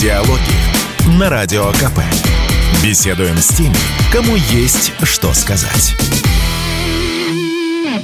Диалоги на Радио КП. Беседуем с теми, кому есть что сказать.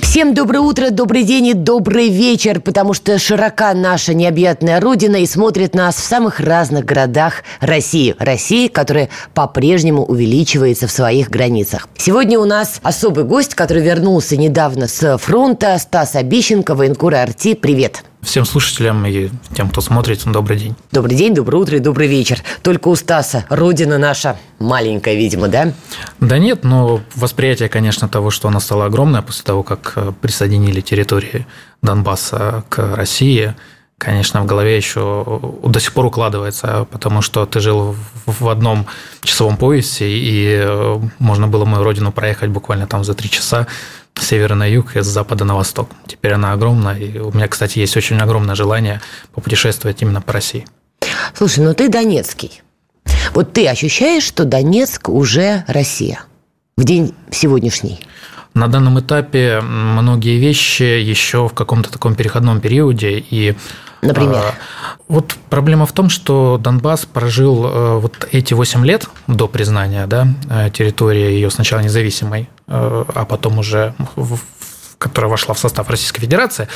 Всем доброе утро, добрый день и добрый вечер, потому что широка наша необъятная родина и смотрит нас в самых разных городах России. России, которая по-прежнему увеличивается в своих границах. Сегодня у нас особый гость, который вернулся недавно с фронта, Стас Обещенко, военкор Арти. Привет. Всем слушателям и тем, кто смотрит, добрый день. Добрый день, доброе утро и добрый вечер. Только у Стаса родина наша маленькая, видимо, да? Да нет, но восприятие, конечно, того, что она стала огромная после того, как э, присоединили территории Донбасса к России, конечно, в голове еще до сих пор укладывается, потому что ты жил в одном часовом поясе, и э, можно было мою родину проехать буквально там за три часа с севера на юг и с запада на восток. Теперь она огромна, и у меня, кстати, есть очень огромное желание попутешествовать именно по России. Слушай, ну ты донецкий. Вот ты ощущаешь, что Донецк уже Россия в день сегодняшний? На данном этапе многие вещи еще в каком-то таком переходном периоде, и Например? А, вот проблема в том, что Донбасс прожил э, вот эти 8 лет до признания да, э, территории ее сначала независимой, э, а потом уже в которая вошла в состав Российской Федерации,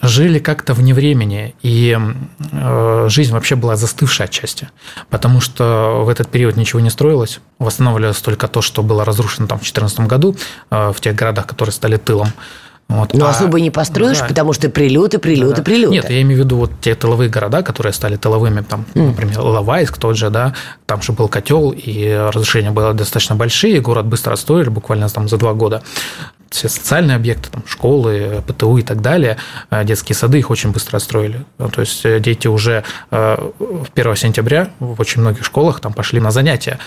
жили как-то вне времени, и жизнь вообще была застывшая отчасти, потому что в этот период ничего не строилось, восстанавливалось только то, что было разрушено там в 2014 году в тех городах, которые стали тылом. Вот. Но а, особо не построишь, да. потому что прилеты, прилеты, да. прилеты. Нет, я имею в виду вот те тыловые города, которые стали тыловыми, там, mm. например, Лавайск тот же, да, там же был котел, и разрушения были достаточно большие, город быстро отстроили, буквально там за два года. Все социальные объекты, там, школы, ПТУ и так далее, э, детские сады их очень быстро отстроили. Ну, то есть э, дети уже 1 э, сентября в очень многих школах там пошли на занятия.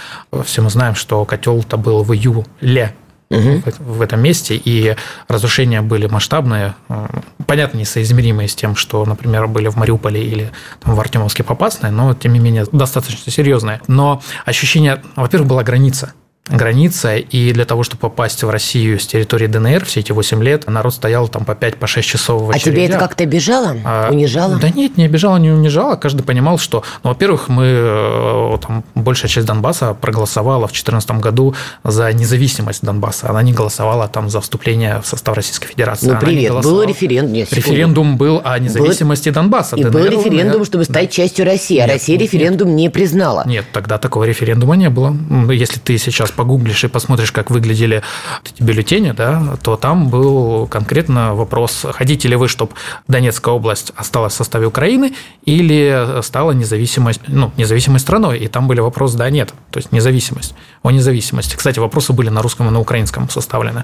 Все мы знаем, что котел-то был в июле угу. в этом месте, и разрушения были масштабные, э, понятно, несоизмеримые с тем, что, например, были в Мариуполе или там, в Артемовске Попасной, но, тем не менее, достаточно серьезные. Но ощущение, во-первых, была граница граница, и для того, чтобы попасть в Россию с территории ДНР все эти 8 лет, народ стоял там по 5-6 по часов в очередях. А тебе это как-то обижало? А, унижало? Да нет, не обижало, не унижало. Каждый понимал, что, ну, во-первых, мы, э, там, большая часть Донбасса проголосовала в 2014 году за независимость Донбасса. Она не голосовала там за вступление в состав Российской Федерации. Ну, привет, был референдум. Нет, референдум был о независимости был... Донбасса. И ДНР, был референдум, чтобы стать да. частью России, а нет, Россия референдум нет. не признала. Нет, тогда такого референдума не было. Если ты сейчас погуглишь и посмотришь как выглядели эти бюллетени, да, то там был конкретно вопрос, хотите ли вы, чтобы Донецкая область осталась в составе Украины или стала независимой, ну, независимой страной. И там были вопросы «да», «нет», то есть независимость, о независимости. Кстати, вопросы были на русском и на украинском составлены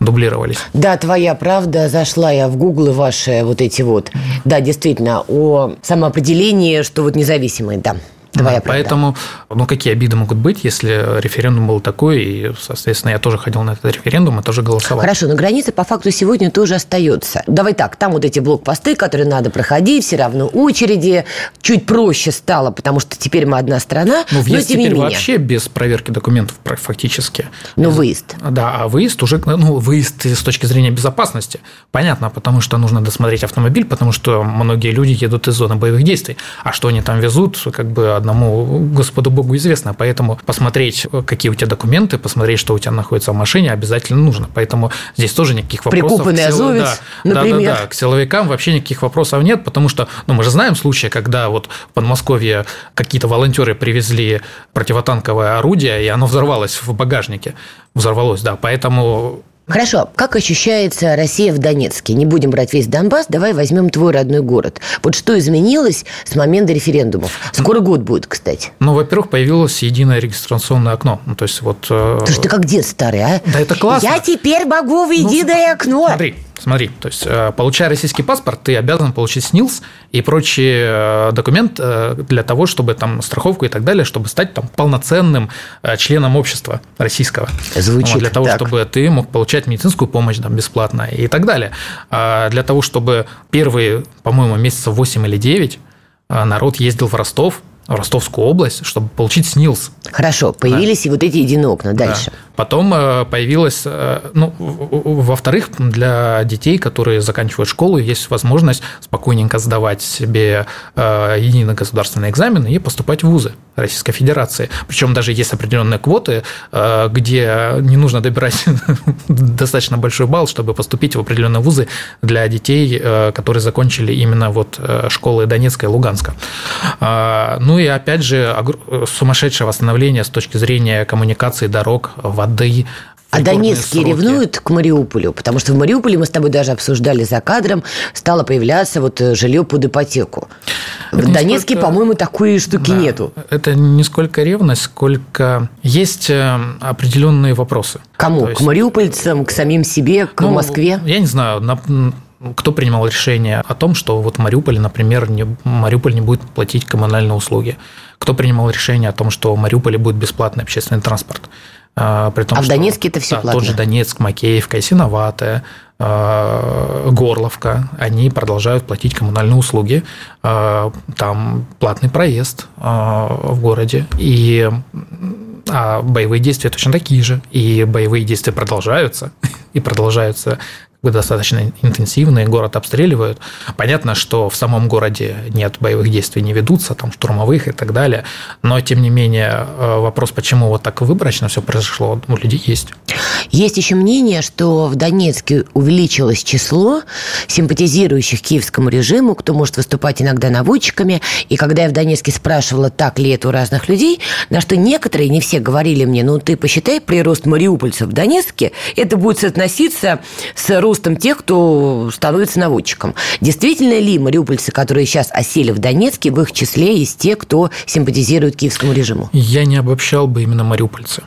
дублировались. Да, твоя правда. Зашла я в Гугл ваши вот эти вот. Да, действительно, о самоопределении, что вот независимые, да. Твоя да, поэтому, ну, какие обиды могут быть, если референдум был такой, и, соответственно, я тоже ходил на этот референдум и тоже голосовал. Хорошо, но граница по факту сегодня тоже остается. Давай так, там вот эти блокпосты, которые надо проходить, все равно очереди, чуть проще стало, потому что теперь мы одна страна, ну, въезд но тем теперь не менее. вообще без проверки документов фактически. Ну, выезд. Да, а выезд уже, ну, выезд с точки зрения безопасности. Понятно, потому что нужно досмотреть автомобиль, потому что многие люди едут из зоны боевых действий. А что они там везут, как бы одному Господу Богу известно. Поэтому посмотреть, какие у тебя документы, посмотреть, что у тебя находится в машине, обязательно нужно. Поэтому здесь тоже никаких вопросов. Прикупанный азовец, да, например. Да, да, да. К силовикам вообще никаких вопросов нет, потому что ну, мы же знаем случаи, когда вот в Подмосковье какие-то волонтеры привезли противотанковое орудие, и оно взорвалось в багажнике. Взорвалось, да. Поэтому Хорошо, как ощущается Россия в Донецке? Не будем брать весь Донбасс, давай возьмем твой родной город. Вот что изменилось с момента референдумов? Скоро год будет, кстати. Ну, во-первых, появилось единое регистрационное окно. Ну, то есть вот... Э... Слушай, ты как дед старый, а? Да это классно. Я теперь могу в ну, единое ну, окно. Смотри, Смотри, то есть, э, получая российский паспорт, ты обязан получить СНИЛС и прочий э, документ э, для того, чтобы там страховку и так далее, чтобы стать там полноценным членом общества российского. Звучит вот, Для того, так. чтобы ты мог получать медицинскую помощь там, бесплатно и так далее. А для того, чтобы первые, по-моему, месяца 8 или 9 народ ездил в Ростов, в Ростовскую область, чтобы получить СНИЛС. Хорошо, появились да. и вот эти единые окна. Дальше. Да. Потом э, появилась, э, ну, во-вторых, для детей, которые заканчивают школу, есть возможность спокойненько сдавать себе э, единый государственный экзамен и поступать в вузы Российской Федерации. Причем даже есть определенные квоты, где не нужно добирать достаточно большой балл, чтобы поступить в определенные вузы для детей, которые закончили именно вот школы Донецка и Луганска. Ну и опять же, сумасшедшее восстановление с точки зрения коммуникации, дорог, воды, а донецкие сроки. ревнуют к Мариуполю? Потому что в Мариуполе мы с тобой даже обсуждали за кадром, стало появляться вот э, жилье под ипотеку. Это в Донецке, сколько... по-моему, такой штуки да, нету. Это не сколько ревность, сколько есть э, определенные вопросы. Кому? есть... К мариупольцам, к самим себе, к ну, Москве? Я не знаю, на кто принимал решение о том, что вот Мариуполь, например, не, Мариуполь не будет платить коммунальные услуги? Кто принимал решение о том, что в Мариуполе будет бесплатный общественный транспорт? А, при том, а в Донецке это все да, платно? Тот же Донецк, Макеевка, Синоватая, а, Горловка, они продолжают платить коммунальные услуги. А, там платный проезд в городе. И а боевые действия точно такие же. И боевые действия продолжаются. И продолжаются достаточно интенсивные, город обстреливают. Понятно, что в самом городе нет боевых действий, не ведутся, там штурмовых и так далее, но тем не менее э, вопрос, почему вот так выборочно все произошло, у людей есть. Есть еще мнение, что в Донецке увеличилось число симпатизирующих киевскому режиму, кто может выступать иногда наводчиками. И когда я в Донецке спрашивала, так ли это у разных людей, на что некоторые, не все говорили мне, ну ты посчитай прирост мариупольцев в Донецке, это будет соотноситься с ростом тех, кто становится наводчиком. Действительно ли мариупольцы, которые сейчас осели в Донецке, в их числе есть те, кто симпатизирует киевскому режиму? Я не обобщал бы именно мариупольцы.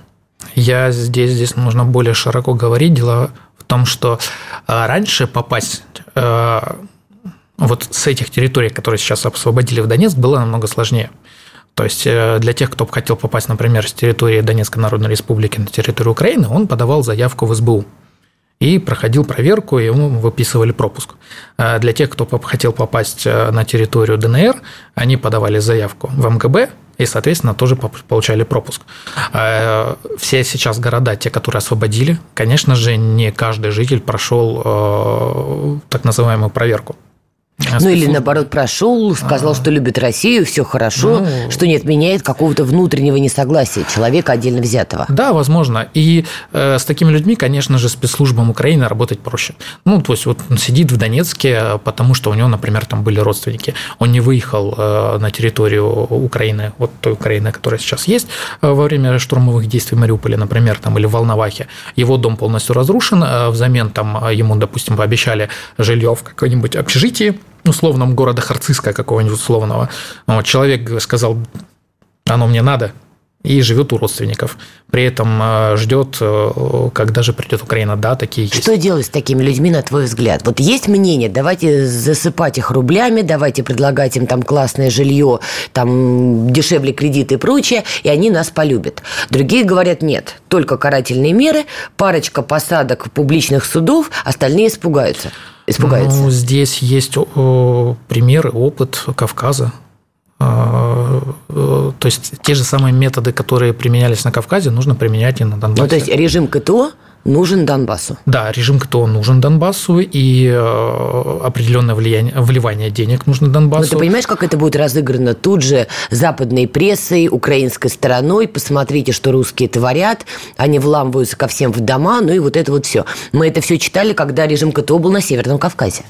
Я здесь, здесь нужно более широко говорить. Дело в том, что а, раньше попасть а, вот с этих территорий, которые сейчас освободили в Донецк, было намного сложнее. То есть э, для тех, кто хотел попасть, например, с территории Донецкой Народной Республики на территорию Украины, он подавал заявку в СБУ и проходил проверку, и ему выписывали пропуск. А для тех, кто хотел попасть э, на территорию ДНР, они подавали заявку в МГБ, и, соответственно, тоже получали пропуск. А, все сейчас города, те, которые освободили, конечно же, не каждый житель прошел э, так называемую проверку. Ну или наоборот прошел, сказал, а. что любит Россию, все хорошо, ну, что не отменяет какого-то внутреннего несогласия человека отдельно взятого. Да, возможно. И э, с такими людьми, конечно же, спецслужбам Украины работать проще. Ну, то есть вот он сидит в Донецке, потому что у него, например, там были родственники. Он не выехал э, на территорию Украины, вот той Украины, которая сейчас есть, э, во время штурмовых действий в Мариуполе, например, там, или в Волновахе. Его дом полностью разрушен, э, взамен там ему, допустим, пообещали жилье в каком-нибудь общежитии, условном города Харциска какого-нибудь условного. Человек сказал, оно мне надо, и живет у родственников. При этом э, ждет, э, когда же придет Украина. Да, такие есть. Что делать с такими людьми, на твой взгляд? Вот есть мнение, давайте засыпать их рублями, давайте предлагать им там классное жилье, там дешевле кредиты и прочее, и они нас полюбят. Другие говорят, нет, только карательные меры, парочка посадок публичных судов, остальные испугаются испугается? Ну, здесь есть примеры, опыт Кавказа. Э, то есть те же самые методы, которые применялись на Кавказе, нужно применять и на Донбассе. Ну, то есть режим КТО нужен Донбассу. Да, режим КТО нужен Донбассу, и э, определенное влияние, вливание денег нужно Донбассу. Но ты понимаешь, как это будет разыграно тут же западной прессой, украинской стороной? Посмотрите, что русские творят, они вламываются ко всем в дома, ну и вот это вот все. Мы это все читали, когда режим КТО был на Северном Кавказе.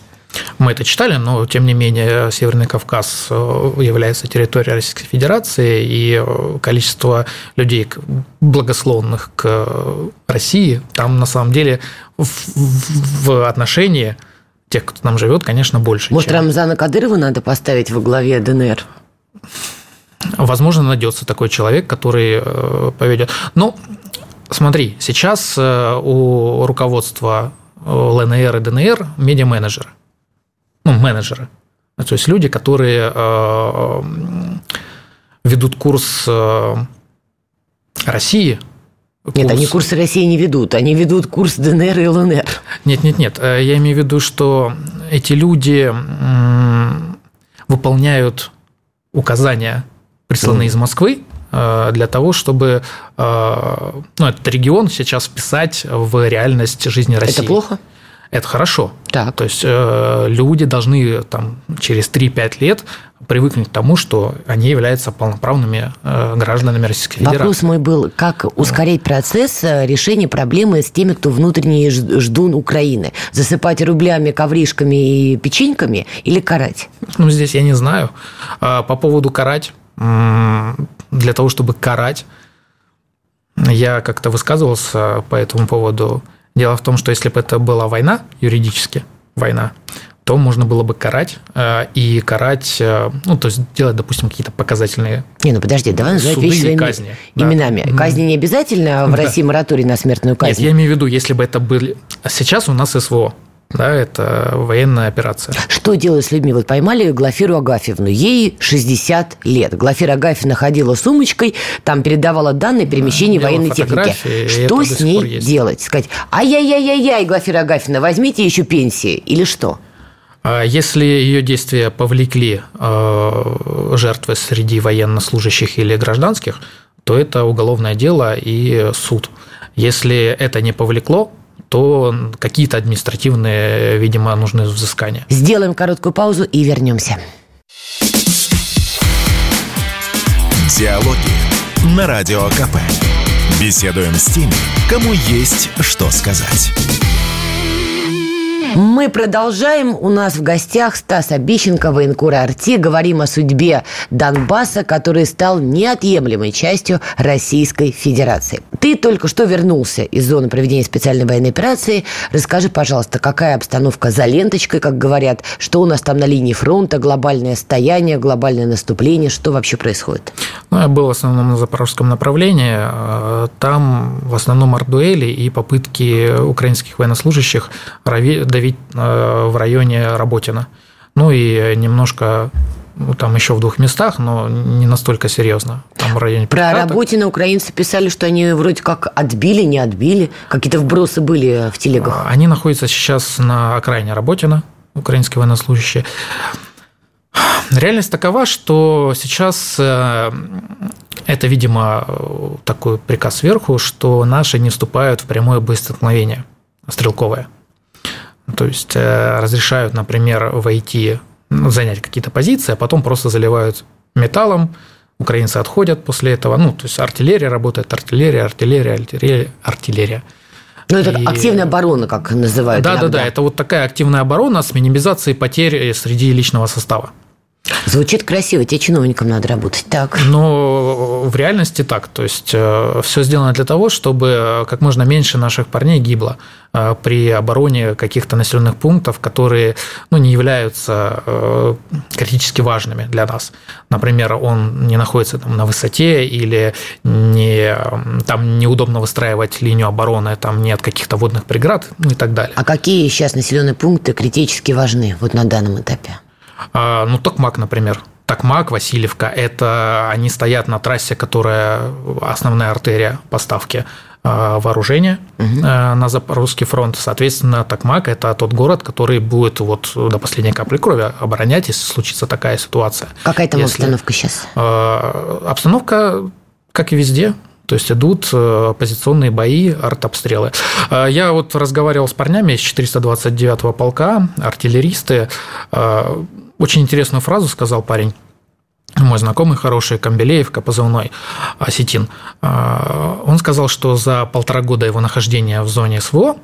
Мы это читали, но тем не менее Северный Кавказ э, является территорией Российской Федерации, и э, количество людей, благословных к России, там на самом деле в, в отношении тех, кто там живет, конечно, больше. Может, чем... Рамзана Кадырова надо поставить во главе ДНР? Возможно, найдется такой человек, который э, поведет. Ну, смотри, сейчас у руководства ЛНР и ДНР медиа-менеджеры ну, менеджеры. То есть люди, которые э, ведут курс э, России. Курс... Нет, они курсы России не ведут, они ведут курс ДНР и ЛНР. Нет, нет, нет. Э, я имею в виду, что эти люди выполняют указания, присланные mm. из Москвы, для того, чтобы ну, этот регион сейчас вписать в реальность жизни России. Это плохо? Это хорошо. Так. То есть люди должны там, через 3-5 лет привыкнуть к тому, что они являются полноправными э, гражданами Российской Федерации. Вопрос мой был, как ускорить процесс э, решения проблемы с теми, кто внутренний ждун Украины? Засыпать рублями, ковришками и печеньками или карать? Ну, здесь я не знаю. А, по поводу карать, для того, чтобы карать, я как-то высказывался по этому поводу. Дело в том, что если бы это была война, юридически война, то можно было бы карать э, и карать, э, ну, то есть делать, допустим, какие-то показательные Не, ну подожди, давай называть вещи своими казни, именами. Да. Казни не обязательно в да. России мораторий на смертную казнь? Нет, я имею в виду, если бы это были... Сейчас у нас СВО, да, это военная операция. Что делать с людьми? Вот поймали Глафиру Агафьевну, ей 60 лет. Глафира Агафьевна ходила сумочкой, там передавала данные перемещения да, военной техники. Что с ней делать? Сказать, ай-яй-яй-яй-яй, Глафира Агафьевна, возьмите еще пенсии или что? А если ее действия повлекли э, жертвы среди военнослужащих или гражданских, то это уголовное дело и суд. Если это не повлекло, то какие-то административные, видимо, нужны взыскания. Сделаем короткую паузу и вернемся. Диалоги на Радио КП. Беседуем с теми, кому есть что сказать. Мы продолжаем. У нас в гостях Стас Обищенко, военкор Арти. Говорим о судьбе Донбасса, который стал неотъемлемой частью Российской Федерации. Ты только что вернулся из зоны проведения специальной военной операции. Расскажи, пожалуйста, какая обстановка за ленточкой, как говорят, что у нас там на линии фронта, глобальное стояние, глобальное наступление, что вообще происходит? Ну, я был в основном на запорожском направлении. Там в основном артдуэли и попытки украинских военнослужащих давить э, в районе Работина. Ну и немножко ну, там еще в двух местах, но не настолько серьезно. Там в районе Про Работина украинцы писали, что они вроде как отбили, не отбили. Какие-то вбросы были в телегах. А, они находятся сейчас на окраине Работина, украинские военнослужащие. Реальность такова, что сейчас э, это, видимо, такой приказ сверху, что наши не вступают в прямое боестолкновение стрелковое. То есть э, разрешают, например, войти, ну, занять какие-то позиции, а потом просто заливают металлом, украинцы отходят после этого. Ну, то есть артиллерия работает, артиллерия, артиллерия, артиллерия, артиллерия. Ну, это и... активная оборона, как называют. Да, иногда. да, да. Это вот такая активная оборона с минимизацией потерь среди личного состава. Звучит красиво, тебе чиновникам надо работать. Так. Но в реальности так. То есть э, все сделано для того, чтобы как можно меньше наших парней гибло э, при обороне каких-то населенных пунктов, которые ну, не являются э, критически важными для нас. Например, он не находится там, на высоте или не, там неудобно выстраивать линию обороны, там нет каких-то водных преград ну, и так далее. А какие сейчас населенные пункты критически важны вот на данном этапе? А, ну, Токмак, например. Токмак, Васильевка – это они стоят на трассе, которая основная артерия поставки а, вооружения угу. на Запорожский фронт. Соответственно, Токмак – это тот город, который будет вот до последней капли крови оборонять, если случится такая ситуация. Какая там если... обстановка сейчас? Обстановка, как и везде, то есть идут позиционные бои, артобстрелы. Я вот разговаривал с парнями из 429-го полка, артиллеристы. Очень интересную фразу сказал парень мой знакомый хороший, Камбелеевка, позывной осетин, он сказал, что за полтора года его нахождения в зоне СВО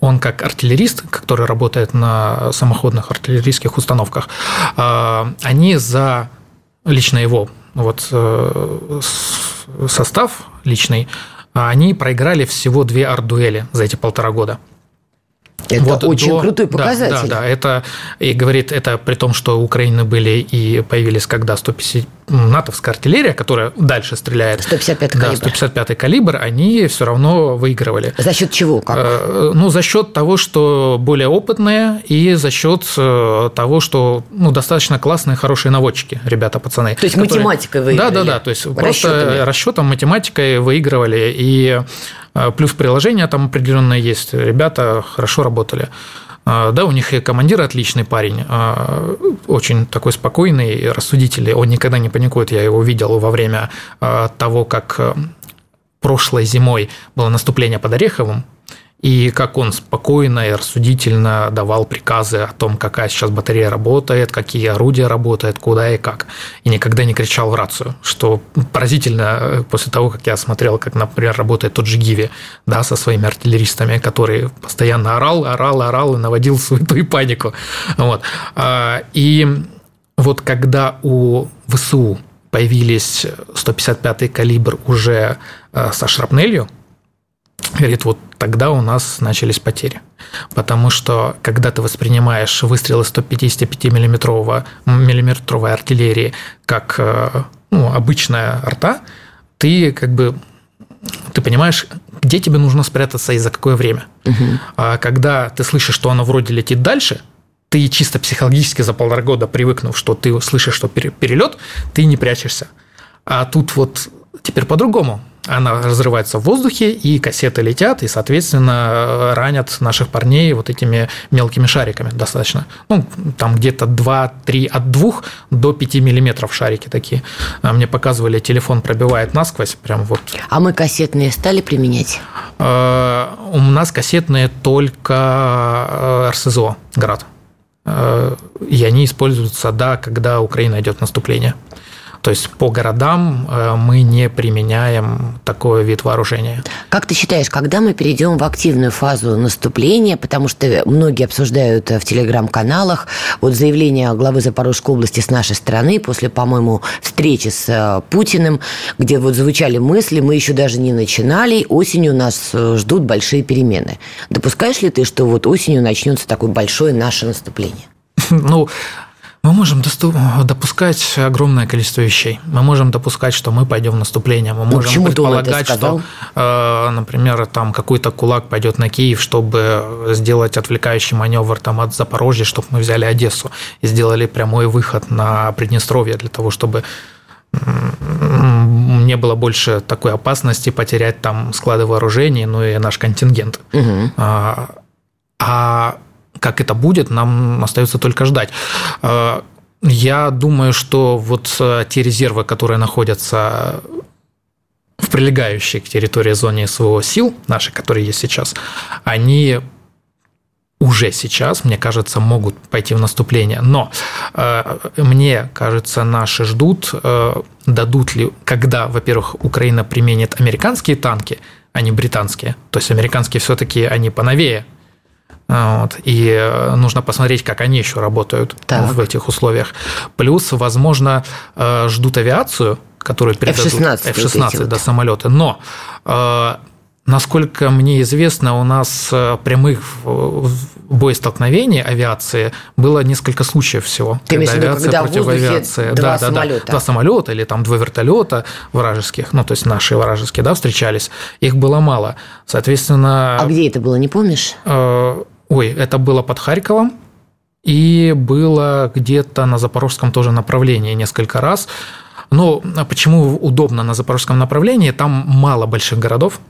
он как артиллерист, который работает на самоходных артиллерийских установках, они за лично его вот э, состав личный, они проиграли всего две арт-дуэли за эти полтора года. Это вот очень до... крутой показатель. Да, да, да. Это, и говорит, это при том, что у Украины были и появились когда 150 натовская артиллерия, которая дальше стреляет. 155 калибр. Да, 155 калибр, они все равно выигрывали. За счет чего? Как? Э, ну, за счет того, что более опытные, и за счет э, того, что ну, достаточно классные, хорошие наводчики, ребята, пацаны. То есть которые... математикой выиграли? Да, да, да. То есть просто расчетом, математикой выигрывали. И плюс приложение там определенное есть. Ребята хорошо работали. Да, у них и командир отличный парень, очень такой спокойный, рассудительный, он никогда не паникует, я его видел во время того, как прошлой зимой было наступление под Ореховым, и как он спокойно и рассудительно давал приказы о том, какая сейчас батарея работает, какие орудия работают, куда и как. И никогда не кричал в рацию, что поразительно э, после того, как я смотрел, как, например, работает тот же Гиви да, со своими артиллеристами, который постоянно орал, орал, орал и наводил суету и панику. Вот. А, и вот когда у ВСУ появились 155-й калибр уже э, со шрапнелью, Говорит, вот тогда у нас начались потери. Потому что, когда ты воспринимаешь выстрелы 155-миллиметрового миллиметровой артиллерии как э, ну, обычная арта, ты как бы ты понимаешь, где тебе нужно спрятаться и за какое время. Угу. А когда ты слышишь, что оно вроде летит дальше, ты чисто психологически за полтора года привыкнув, что ты слышишь, что перелет, ты не прячешься. А тут вот теперь по-другому она разрывается в воздухе, и кассеты летят, и, соответственно, ранят наших парней вот этими мелкими шариками достаточно. Ну, там где-то 2-3 от 2 до 5 миллиметров шарики такие. А мне показывали, телефон пробивает насквозь, прям вот. А мы кассетные стали применять? А, у нас кассетные только э, РСЗО «Град». Э, и они используются, да, когда Украина идет в наступление. То есть по городам э, мы не применяем такой вид вооружения. Как ты считаешь, когда мы перейдем в активную фазу наступления, потому что многие обсуждают э, в телеграм-каналах вот заявление главы Запорожской области с нашей стороны после, по-моему, встречи с э, Путиным, где вот звучали мысли, мы еще даже не начинали, осенью нас ждут большие перемены. Допускаешь ли ты, что вот осенью начнется такое большое наше наступление? Ну, мы можем допускать огромное количество вещей. Мы можем допускать, что мы пойдем в наступление. Мы ну, можем предполагать, что, э, например, там какой-то кулак пойдет на Киев, чтобы сделать отвлекающий маневр там от Запорожья, чтобы мы взяли Одессу и сделали прямой выход на Приднестровье для того, чтобы не было больше такой опасности потерять там склады вооружений, ну и наш контингент. Угу. А, а как это будет, нам остается только ждать. Э, я думаю, что вот э, те резервы, которые находятся в прилегающей к территории зоны СВО сил, наши, которые есть сейчас, они уже сейчас, мне кажется, могут пойти в наступление. Но э, мне кажется, наши ждут, э, дадут ли, когда, во-первых, Украина применит американские танки, а не британские. То есть американские все-таки они поновее, вот, и э, нужно посмотреть, как они еще работают так. в этих условиях. Плюс, возможно, э, ждут авиацию, которую передадут F-16, F-16 вот да, самолеты. Но э, Насколько мне известно, у нас прямых боестолкновений авиации было несколько случаев всего. Ты когда виду, авиация когда против авиации. Два да, самолета. Да, да. Два самолета или там два вертолета вражеских, ну, то есть наши вражеские, да, встречались. Их было мало. Соответственно. А где это было, не помнишь? Ой, это было под Харьковом, и было где-то на запорожском тоже направлении несколько раз. Но почему удобно на запорожском направлении? Там мало больших городов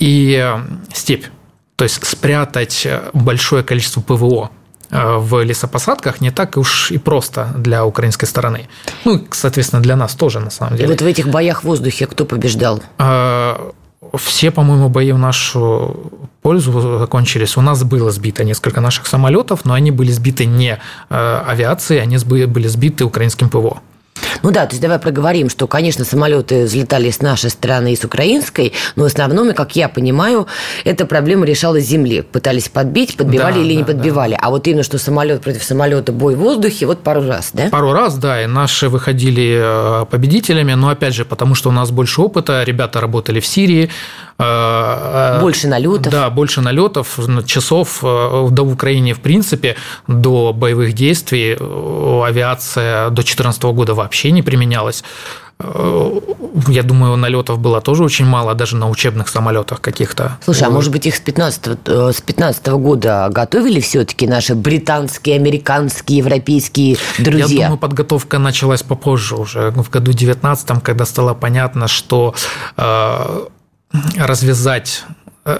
и э, степь. То есть спрятать большое количество ПВО э, в лесопосадках не так уж и просто для украинской стороны. Ну, соответственно, для нас тоже, на самом деле. И вот в этих боях в воздухе кто побеждал? Все, по-моему, бои в нашу пользу закончились. У нас было сбито несколько наших самолетов, но они были сбиты не э, авиацией, они были сбиты украинским ПВО. Ну да, то есть давай проговорим, что, конечно, самолеты взлетали с нашей стороны и с украинской, но в основном, как я понимаю, эта проблема решалась с земли. Пытались подбить, подбивали да, или да, не подбивали. Да. А вот именно, что самолет против самолета, бой в воздухе, вот пару раз, да? Пару раз, да, и наши выходили э, победителями, но опять же, потому что у нас больше опыта, ребята работали в Сирии, Э, больше налетов. Да, больше налетов, часов э, до Украине, в принципе, до боевых действий э, авиация до 2014 года вообще не применялась. Я думаю, налетов было тоже очень мало, даже на учебных самолетах каких-то. Слушай, а может быть их с 15, с 15 года готовили все-таки наши британские, американские, европейские друзья? Я думаю, подготовка началась попозже уже, в году 19 когда стало понятно, что развязать э,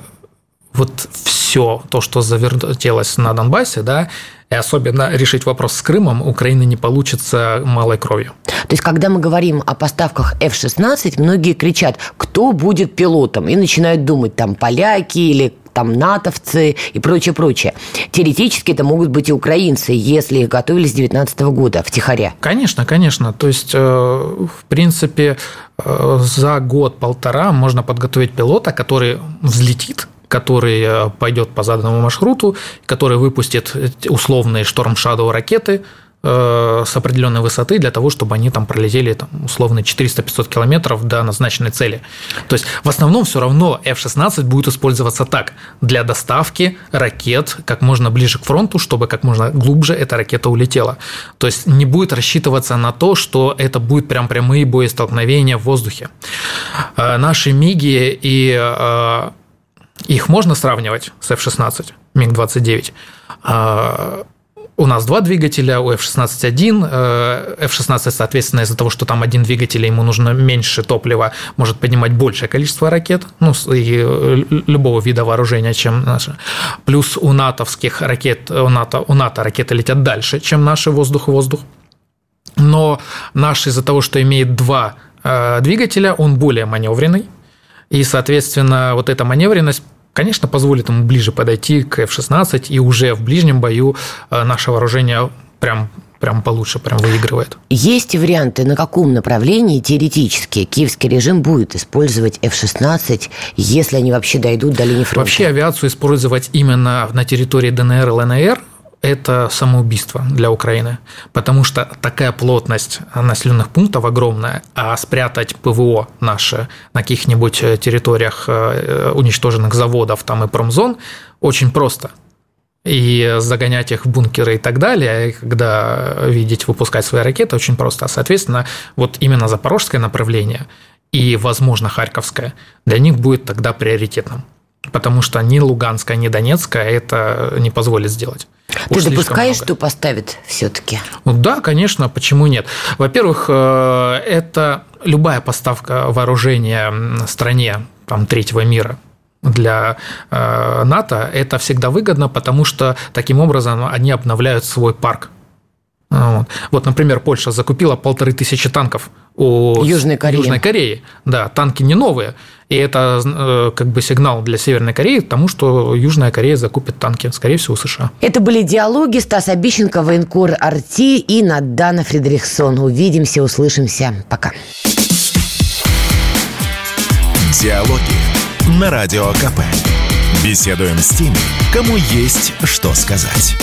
вот все то, что завертелось на Донбассе, да, и особенно решить вопрос с Крымом Украины не получится малой кровью. То есть, когда мы говорим о поставках F-16, многие кричат, кто будет пилотом, и начинают думать, там, поляки или там натовцы и прочее, прочее. Теоретически это могут быть и украинцы, если их готовили с 19 года втихаря. Конечно, конечно. То есть, э, в принципе, э, за год-полтора можно подготовить пилота, который взлетит который э, пойдет по заданному маршруту, который выпустит условные Storm Shadow ракеты э, с определенной высоты для того, чтобы они там пролетели там, условно 400-500 километров до назначенной цели. То есть в основном все равно F-16 будет использоваться так, для доставки ракет как можно ближе к фронту, чтобы как можно глубже эта ракета улетела. То есть не будет рассчитываться на то, что это будет прям прямые боестолкновения в воздухе. Э, наши МИГи и их можно сравнивать с F-16, МиГ-29. А, у нас два двигателя, у F-16 один. F-16, соответственно, из-за того, что там один двигатель, ему нужно меньше топлива, может поднимать большее количество ракет, ну, и э, любого вида вооружения, чем наши. Плюс у натовских ракет, у НАТО, у НАТО ракеты летят дальше, чем наши воздух-воздух. Но наш из-за того, что имеет два э, двигателя, он более маневренный, и, соответственно, вот эта маневренность конечно, позволит ему ближе подойти к F-16, и уже в ближнем бою э, наше вооружение прям прям получше, прям выигрывает. Есть варианты, на каком направлении теоретически киевский режим будет использовать F-16, если они вообще дойдут до линии фронта? Вообще авиацию использовать именно на территории ДНР и ЛНР это самоубийство для Украины, потому что такая плотность населенных пунктов огромная, а спрятать ПВО наше на каких-нибудь э, территориях э, уничтоженных заводов там и промзон очень просто. И загонять их в бункеры и так далее, когда видеть выпускать свои ракеты очень просто. Соответственно, вот именно запорожское направление и, возможно, харьковское для них будет тогда приоритетным потому что ни Луганская, ни Донецкая это не позволит сделать. Ты Уж допускаешь, что поставят все-таки? Ну, да, конечно, почему нет? Во-первых, э, это любая поставка вооружения стране там, третьего мира для э, НАТО, это всегда выгодно, потому что таким образом они обновляют свой парк вот. вот, например, Польша закупила полторы тысячи танков у Южной Кореи. Южной Кореи. Да, танки не новые. И это э, как бы сигнал для Северной Кореи к тому, что Южная Корея закупит танки, скорее всего, у США. Это были диалоги Стас Обищенко, военкор Арти и Надана Фредериксон. Увидимся, услышимся. Пока. Диалоги на Радио КП. Беседуем с теми, кому есть что сказать.